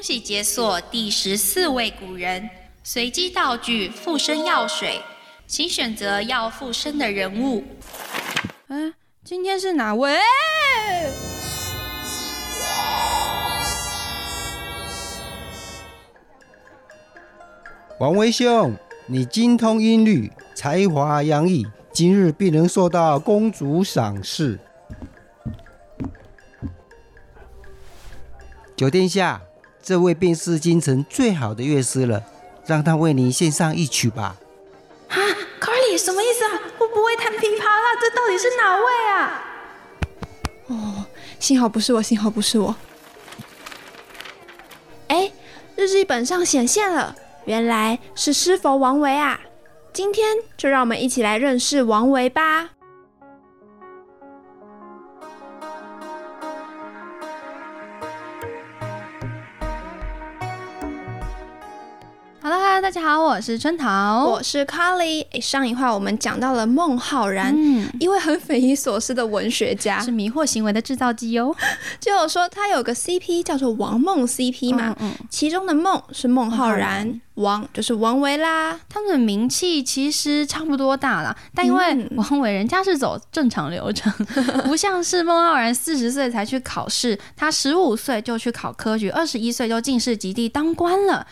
恭喜解锁第十四位古人，随机道具附身药水，请选择要附身的人物。嗯，今天是哪位？王维兄，你精通音律，才华洋溢，今日必能受到公主赏识。九殿下，这位便是京城最好的乐师了，让他为您献上一曲吧。啊，Carly，什么意思啊？我不会弹琵琶啦，这到底是哪位啊？哦，幸好不是我，幸好不是我。哎，日记本上显现了。原来是师佛王维啊！今天就让我们一起来认识王维吧。大家好，我是春桃，我是 Carly。诶，上一话我们讲到了孟浩然，一位很匪夷所思的文学家，是迷惑行为的制造机哦。就有说他有个 CP 叫做王梦 CP 嘛，其中的孟是孟浩然。王就是王维啦，他们的名气其实差不多大啦，但因为王维人家是走正常流程，不像是孟浩然四十岁才去考试，他十五岁就去考科举，二十一岁就进士及第当官了。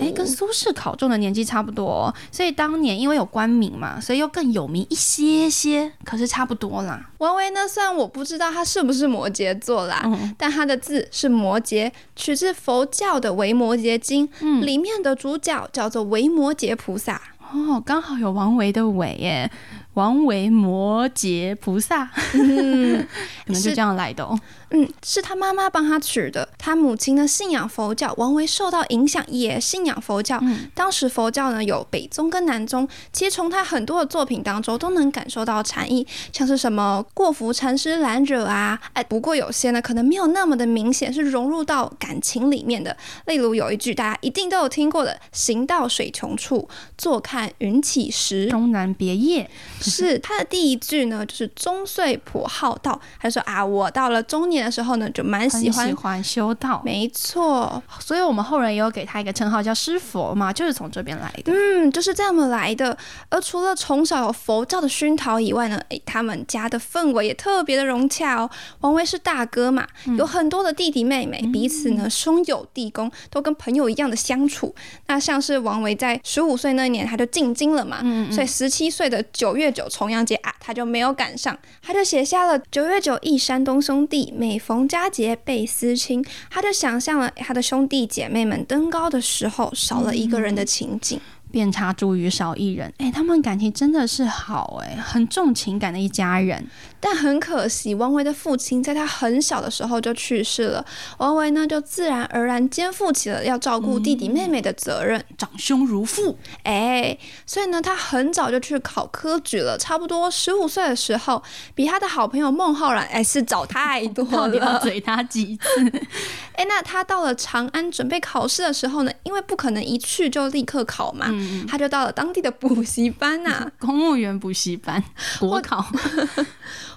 哎，跟苏轼考中的年纪差不多，所以当年因为有官名嘛，所以又更有名一些些，可是差不多啦。王维呢，虽然我不知道他是不是摩羯座啦，但他的字是摩羯，取自佛教的《维摩诘经》，里面的主叫。叫做维摩诘菩萨哦，刚好有王维的维耶，王维摩诘菩萨，可能就这样来的哦。嗯，是他妈妈帮他取的。他母亲呢信仰佛教，王维受到影响也信仰佛教。当时佛教呢有北宗跟南宗，其实从他很多的作品当中都能感受到禅意，像是什么过服禅师兰惹啊，哎，不过有些呢可能没有那么的明显，是融入到感情里面的。例如有一句大家一定都有听过的：“行到水穷处，坐看云起时，终南别业。” 是他的第一句呢，就是中岁颇好道。他说啊，我到了中年。的时候呢，就蛮喜欢喜欢修道，没错，所以我们后人也有给他一个称号叫师佛嘛，就是从这边来的。嗯，就是这么来的。而除了从小有佛教的熏陶以外呢，诶，他们家的氛围也特别的融洽哦。王维是大哥嘛，有很多的弟弟妹妹，彼此呢兄友弟恭，都跟朋友一样的相处。那像是王维在十五岁那年他就进京了嘛，所以十七岁的九月九重阳节啊，他就没有赶上，他就写下了九月九忆山东兄弟。每逢佳节倍思亲，他就想象了他的兄弟姐妹们登高的时候少了一个人的情景。遍插茱萸少一人，哎，他们感情真的是好哎，很重情感的一家人。但很可惜，王维的父亲在他很小的时候就去世了，王维呢就自然而然肩负起了要照顾弟弟妹妹的责任，长兄如父。哎，所以呢，他很早就去考科举了，差不多十五岁的时候，比他的好朋友孟浩然哎是早太多了，到底要追他几次？哎，那他到了长安准备考试的时候呢，因为不可能一去就立刻考嘛。他就到了当地的补习班呐，公务员补习班，国考。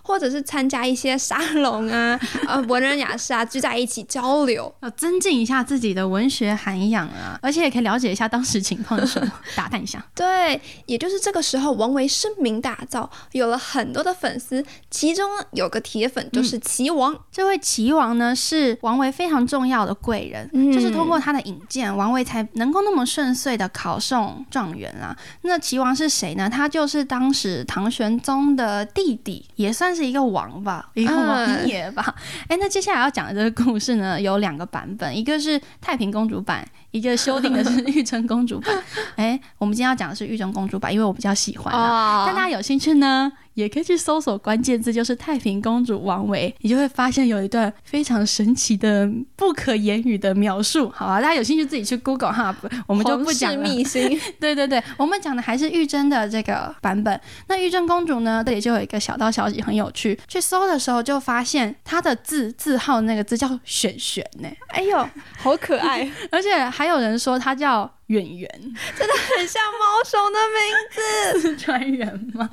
或者是参加一些沙龙啊，呃，文人雅士啊，聚在一起交流，要增进一下自己的文学涵养啊，而且也可以了解一下当时情况是什么，打探一下。对，也就是这个时候，王维声名大噪，有了很多的粉丝，其中有个铁粉就是齐王。这位齐王呢，是王维非常重要的贵人，就是通过他的引荐，王维才能够那么顺遂的考中状元啊。那齐王是谁呢？他就是当时唐玄宗的弟弟，也算。是一个王吧，一个王爷吧。哎，那接下来要讲的这个故事呢，有两个版本，一个是太平公主版，一个修订的是玉贞公主版。哎，我们今天要讲的是玉贞公主版，因为我比较喜欢。但大家有兴趣呢？也可以去搜索关键字，就是太平公主王维，你就会发现有一段非常神奇的、不可言语的描述。好啊，大家有兴趣自己去 Google 哈，我们就不讲了。秘辛，对对对，我们讲的还是玉贞的这个版本。那玉贞公主呢，这里就有一个小道消息，很有趣。去搜的时候就发现她的字字号那个字叫选选呢，哎呦，好可爱！而且还有人说他叫远圆，真的很像猫熊的名字，川圆吗？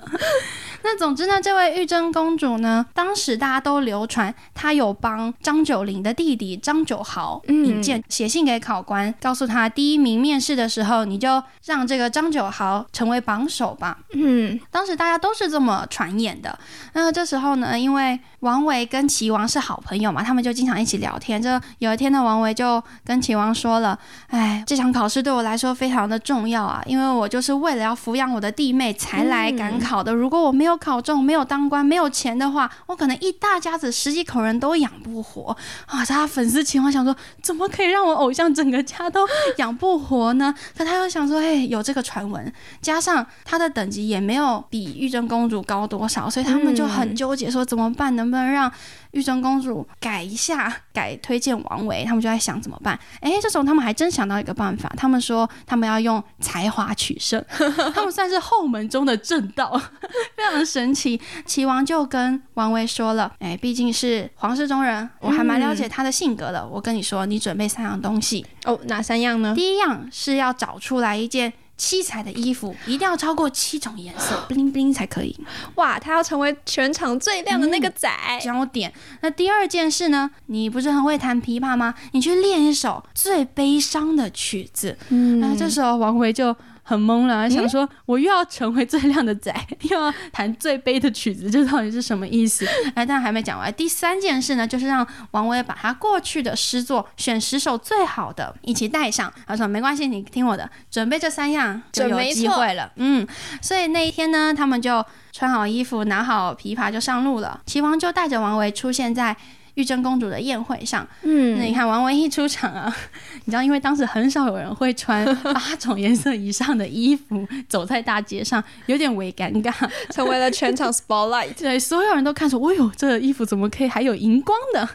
那总之呢，这位玉贞公主呢，当时大家都流传她有帮张九龄的弟弟张九豪引荐，写信给考官，告诉他第一名面试的时候，你就让这个张九豪成为榜首吧。嗯，当时大家都是这么传言的。那这时候呢，因为王维跟齐王是好朋友嘛，他们就经常一起聊天。这有一天呢，王维就跟齐王说了：“哎，这场考试对我来说非常的重要啊，因为我就是为了要抚养我的弟妹才来赶考的。如果我没有考中，没有当官，没有钱的话，我可能一大家子十几口人都养不活啊！”他粉丝情况想说：“怎么可以让我偶像整个家都养不活呢？” 可他又想说：“哎，有这个传闻，加上他的等级也没有比玉贞公主高多少，所以他们就很纠结，说怎么办？能不能让？”玉贞公主改一下，改推荐王维，他们就在想怎么办？哎，这时候他们还真想到一个办法，他们说他们要用才华取胜，他们算是后门中的正道，非常神奇。齐王就跟王维说了，哎，毕竟是皇室中人，我还蛮了解他的性格的。我跟你说，你准备三样东西哦，哪三样呢？第一样是要找出来一件。七彩的衣服一定要超过七种颜色，bling bling 才可以。哇，他要成为全场最亮的那个仔焦点。那第二件事呢？你不是很会弹琵琶吗？你去练一首最悲伤的曲子。嗯，那这时候王维就。很懵了，想说我又要成为最靓的仔，又要弹最悲的曲子，这到底是什么意思？哎，但还没讲完。第三件事呢，就是让王维把他过去的诗作选十首最好的一起带上。他说没关系，你听我的，准备这三样就有机会了。嗯，所以那一天呢，他们就穿好衣服，拿好琵琶就上路了。齐王就带着王维出现在。玉贞公主的宴会上，嗯，那你看王维一出场啊，你知道，因为当时很少有人会穿 八种颜色以上的衣服走在大街上，有点微尴尬，成为了全场 spotlight。对，所有人都看出，哎呦，这衣服怎么可以还有荧光的？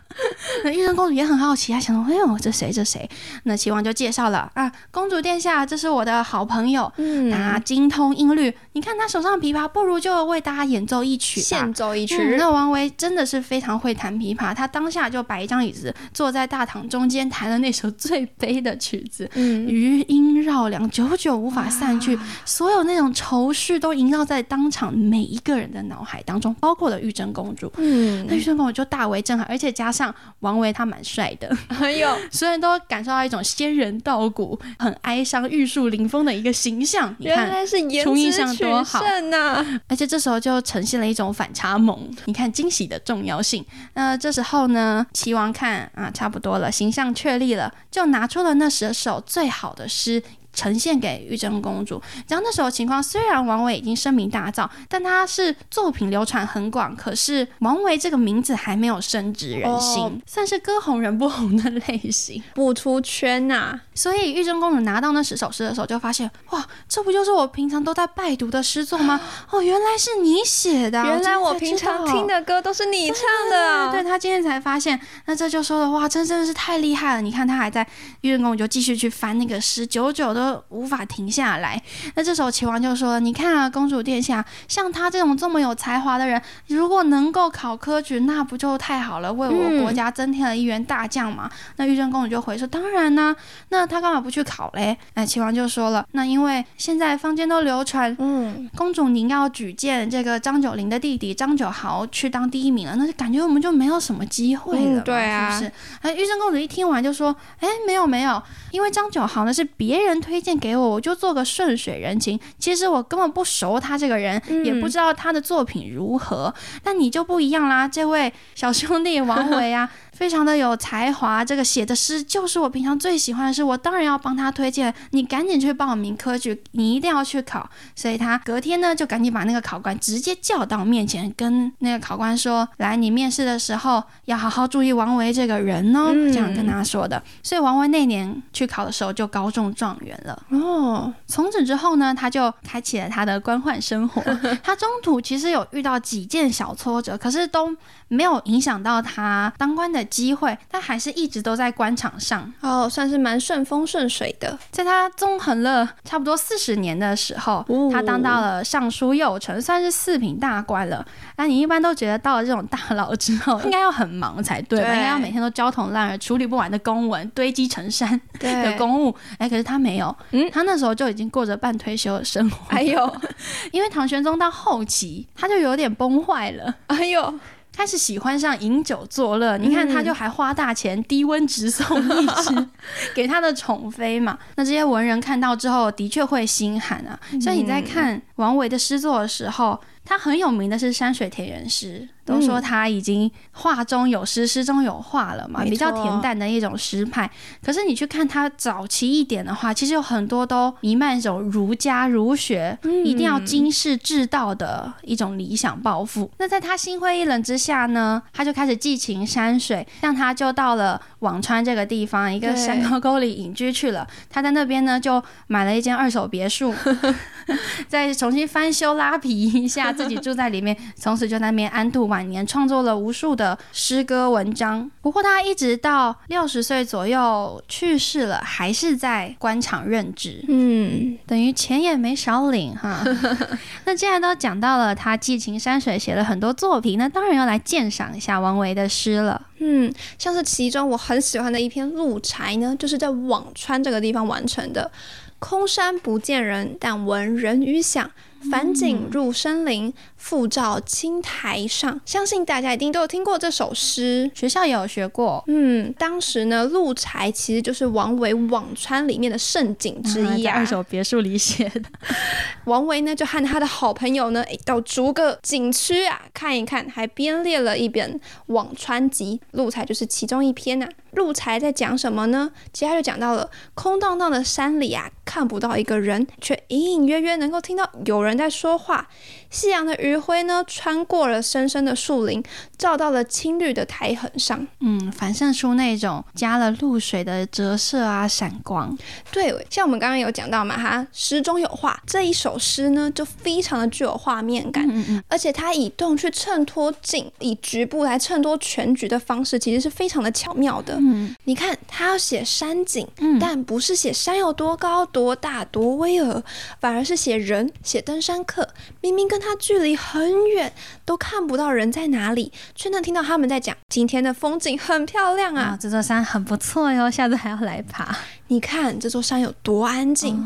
那玉贞公主也很好奇，她想说，哎呦，这谁？这谁？那齐王就介绍了啊，公主殿下，这是我的好朋友，嗯，他精通音律，你看他手上琵琶，不如就为大家演奏一曲，献奏一曲。那王维真的是非常会弹琵琶，他。他当下就摆一张椅子，坐在大堂中间，弹了那首最悲的曲子，余音绕梁，久久无法散去，所有那种愁绪都萦绕在当场每一个人的脑海当中，包括了玉贞公主。嗯，那玉贞公主就大为震撼，而且加上王维他蛮帅的，哎呦，所有人都感受到一种仙人道骨、很哀伤、玉树临风的一个形象。原来是颜值取胜呐！而且这时候就呈现了一种反差萌。你看惊喜的重要性。那这时候。后呢？齐王看啊，差不多了，形象确立了，就拿出了那十首最好的诗。呈现给玉贞公主。然后那时候情况，虽然王维已经声名大噪，但他是作品流传很广，可是王维这个名字还没有深植人心，算是歌红人不红的类型，不出圈呐。所以玉贞公主拿到那十首诗的时候，就发现哇，这不就是我平常都在拜读的诗作吗？哦，原来是你写的，原来我平常听的歌都是你唱的。对他今天才发现，那这就说的哇，真真的是太厉害了。你看他还在玉贞公主就继续去翻那个诗，久久的。无法停下来。那这时候齐王就说：“你看啊，公主殿下，像他这种这么有才华的人，如果能够考科举，那不就太好了，为我国家增添了一员大将嘛？”那玉贞公主就回说：“当然呢，那他干嘛不去考嘞？”哎，齐王就说了：“那因为现在坊间都流传，嗯，公主您要举荐这个张九龄的弟弟张九豪去当第一名了，那就感觉我们就没有什么机会了，对啊，是不是？”哎，玉贞公主一听完就说：“哎，没有没有，因为张九豪呢是别人推荐给我，我就做个顺水人情。其实我根本不熟他这个人，也不知道他的作品如何。但你就不一样啦，这位小兄弟王维啊。”非常的有才华，这个写的诗就是我平常最喜欢的诗，我当然要帮他推荐。你赶紧去报名科举，你一定要去考。所以他隔天呢，就赶紧把那个考官直接叫到面前，跟那个考官说：“来，你面试的时候要好好注意王维这个人哦。”这样跟他说的。所以王维那年去考的时候就高中状元了。哦，从此之后呢，他就开启了他的官宦生活。他中途其实有遇到几件小挫折，可是都没有影响到他当官的。机会，他还是一直都在官场上哦，算是蛮顺风顺水的。在他纵横了差不多四十年的时候，他当到了尚书右丞，算是四品大官了。那你一般都觉得到了这种大佬之后，应该要很忙才对吧？应该要每天都焦头烂额，处理不完的公文堆积成山的公务。哎，可是他没有，嗯，他那时候就已经过着半退休的生活。哎呦，因为唐玄宗到后期他就有点崩坏了。哎呦。开始喜欢上饮酒作乐，你看他就还花大钱低温直送一只 给他的宠妃嘛。那这些文人看到之后，的确会心寒啊。所以你在看王维的诗作的时候。他很有名的是山水田园诗，都说他已经画中有诗，诗中有画了嘛，比较恬淡的一种诗派。可是你去看他早期一点的话，其实有很多都弥漫一种儒家儒学，一定要经世致道的一种理想抱负。那在他心灰意冷之下呢，他就开始寄情山水，让他就到了辋川这个地方，一个山沟沟里隐居去了。他在那边呢，就买了一间二手别墅。再重新翻修拉皮一下，自己住在里面，从此就在那边安度晚年，创作了无数的诗歌文章。不过他一直到六十岁左右去世了，还是在官场任职，嗯，等于钱也没少领哈。那既然都讲到了他寄情山水，写了很多作品，那当然要来鉴赏一下王维的诗了。嗯，像是其中我很喜欢的一篇《鹿柴》呢，就是在辋川这个地方完成的。空山不见人，但闻人语响。返景入深林，复照青苔上。相信大家一定都有听过这首诗，学校也有学过。嗯，当时呢，鹿柴其实就是王维《辋川》里面的胜景之一啊。二手别墅里写的。王维呢，就和他的好朋友呢，到逐个景区啊看一看，还编列了一本《辋川集》，鹿柴就是其中一篇呐。鹿柴在讲什么呢？其实他就讲到了空荡荡的山里啊，看不到一个人，却隐隐约约能够听到有人。在说话，夕阳的余晖呢，穿过了深深的树林，照到了青绿的苔痕上，嗯，反射出那种加了露水的折射啊，闪光。对，像我们刚刚有讲到嘛，哈，诗中有画，这一首诗呢，就非常的具有画面感，嗯嗯，而且它以动去衬托静，以局部来衬托全局的方式，其实是非常的巧妙的。嗯，你看，他要写山景，但不是写山有多高、多大、多巍峨，反而是写人，写登。山客明明跟他距离很远，都看不到人在哪里，却能听到他们在讲今天的风景很漂亮啊！这座山很不错哟，下次还要来爬。你看这座山有多安静，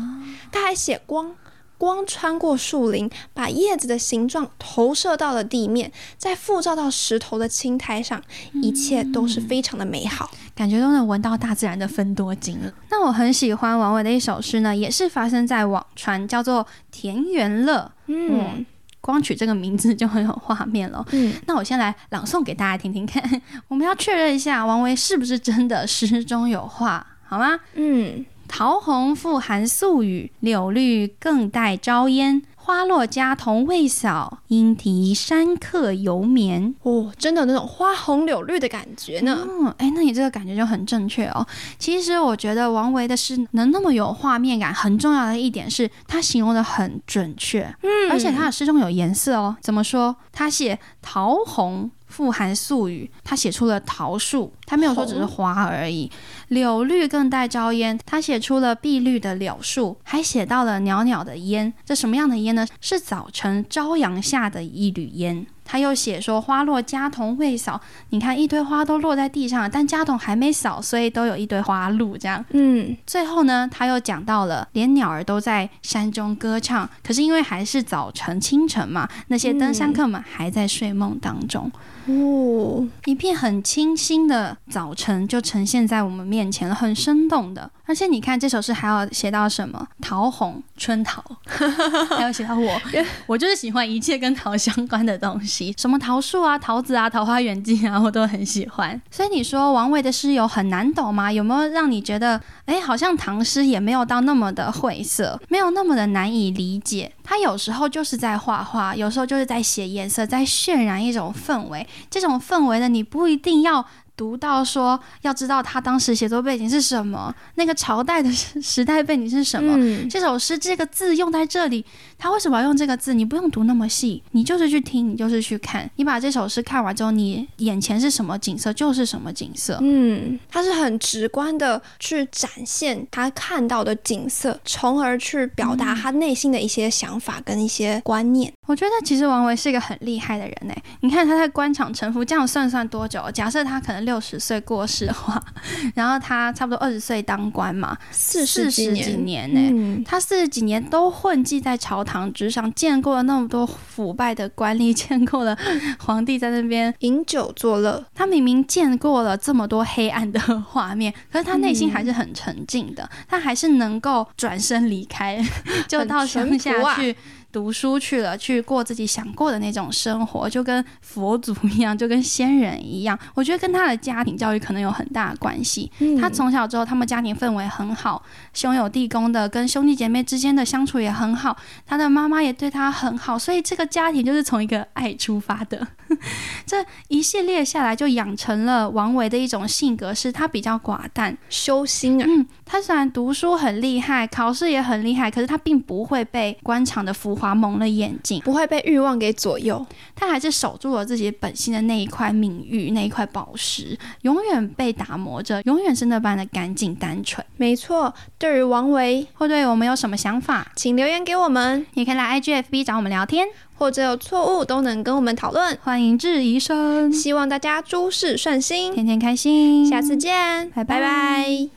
他还写光。光穿过树林，把叶子的形状投射到了地面，再复照到石头的青苔上，一切都是非常的美好，感觉都能闻到大自然的芬多精了。那我很喜欢王维的一首诗呢，也是发生在辋川，叫做《田园乐》。嗯，光取这个名字就很有画面了。嗯，那我先来朗诵给大家听听看，我们要确认一下王维是不是真的诗中有画，好吗？嗯。桃红复含宿雨，柳绿更带朝烟。花落家童未扫，莺啼山客犹眠。哦，真的那种花红柳绿的感觉呢。嗯，哎，那你这个感觉就很正确哦。其实我觉得王维的诗能那么有画面感，很重要的一点是他形容的很准确。嗯，而且他的诗中有颜色哦。怎么说？他写桃红。富含素语，他写出了桃树，他没有说只是花而已。柳绿更带朝烟，他写出了碧绿的柳树，还写到了袅袅的烟。这什么样的烟呢？是早晨朝阳下的一缕烟。他又写说花落家童未扫，你看一堆花都落在地上，但家童还没扫，所以都有一堆花露这样。嗯，最后呢，他又讲到了连鸟儿都在山中歌唱，可是因为还是早晨清晨嘛，那些登山客们还在睡梦当中。哦，一片很清新的早晨就呈现在我们面前了，很生动的。而且你看这首诗还要写到什么桃红春桃，还要写到我，我就是喜欢一切跟桃相关的东西，什么桃树啊、桃子啊、桃花源记啊，我都很喜欢。所以你说王维的诗有很难懂吗？有没有让你觉得，哎，好像唐诗也没有到那么的晦涩，没有那么的难以理解？他有时候就是在画画，有时候就是在写颜色，在渲染一种氛围。这种氛围呢，你不一定要。读到说，要知道他当时写作背景是什么，那个朝代的时时代背景是什么。嗯这首诗这个字用在这里，他为什么要用这个字？你不用读那么细，你就是去听，你就是去看。你把这首诗看完之后，你眼前是什么景色就是什么景色。嗯，他是很直观的去展现他看到的景色，从而去表达他内心的一些想法跟一些观念。我觉得其实王维是一个很厉害的人呢。你看他在官场沉浮，这样算算多久？假设他可能六十岁过世的话，然后他差不多二十岁当官嘛，四十几几年呢。嗯，他四十几年都混迹在朝堂之上，见过了那么多腐败的官吏，见过了皇帝在那边。饮酒作乐，他明明见过了这么多黑暗的画面，可是他内心还是很沉静的，他还是能够转身离开，就到乡下去。读书去了，去过自己想过的那种生活，就跟佛祖一样，就跟仙人一样。我觉得跟他的家庭教育可能有很大的关系。嗯他从小之后，他们家庭氛围很好，兄友弟恭的，跟兄弟姐妹之间的相处也很好。他的妈妈也对他很好，所以这个家庭就是从一个爱出发的。这一系列下来，就养成了王维的一种性格，是他比较寡淡。修心啊，嗯，他虽然读书很厉害，考试也很厉害，可是他并不会被官场的浮华蒙了眼睛，不会被欲望给左右。他还是守住了自己本心的那一块名誉，那一块宝石，永远被打磨着，永远是那般的干净单纯。没错，对于王维，或对我们有什么想法，请留言给我们，也可以来 IGFB 找我们聊天，或者有错误都能跟我们讨论。欢迎质疑声，希望大家诸事顺心，天天开心，下次见，拜拜。拜拜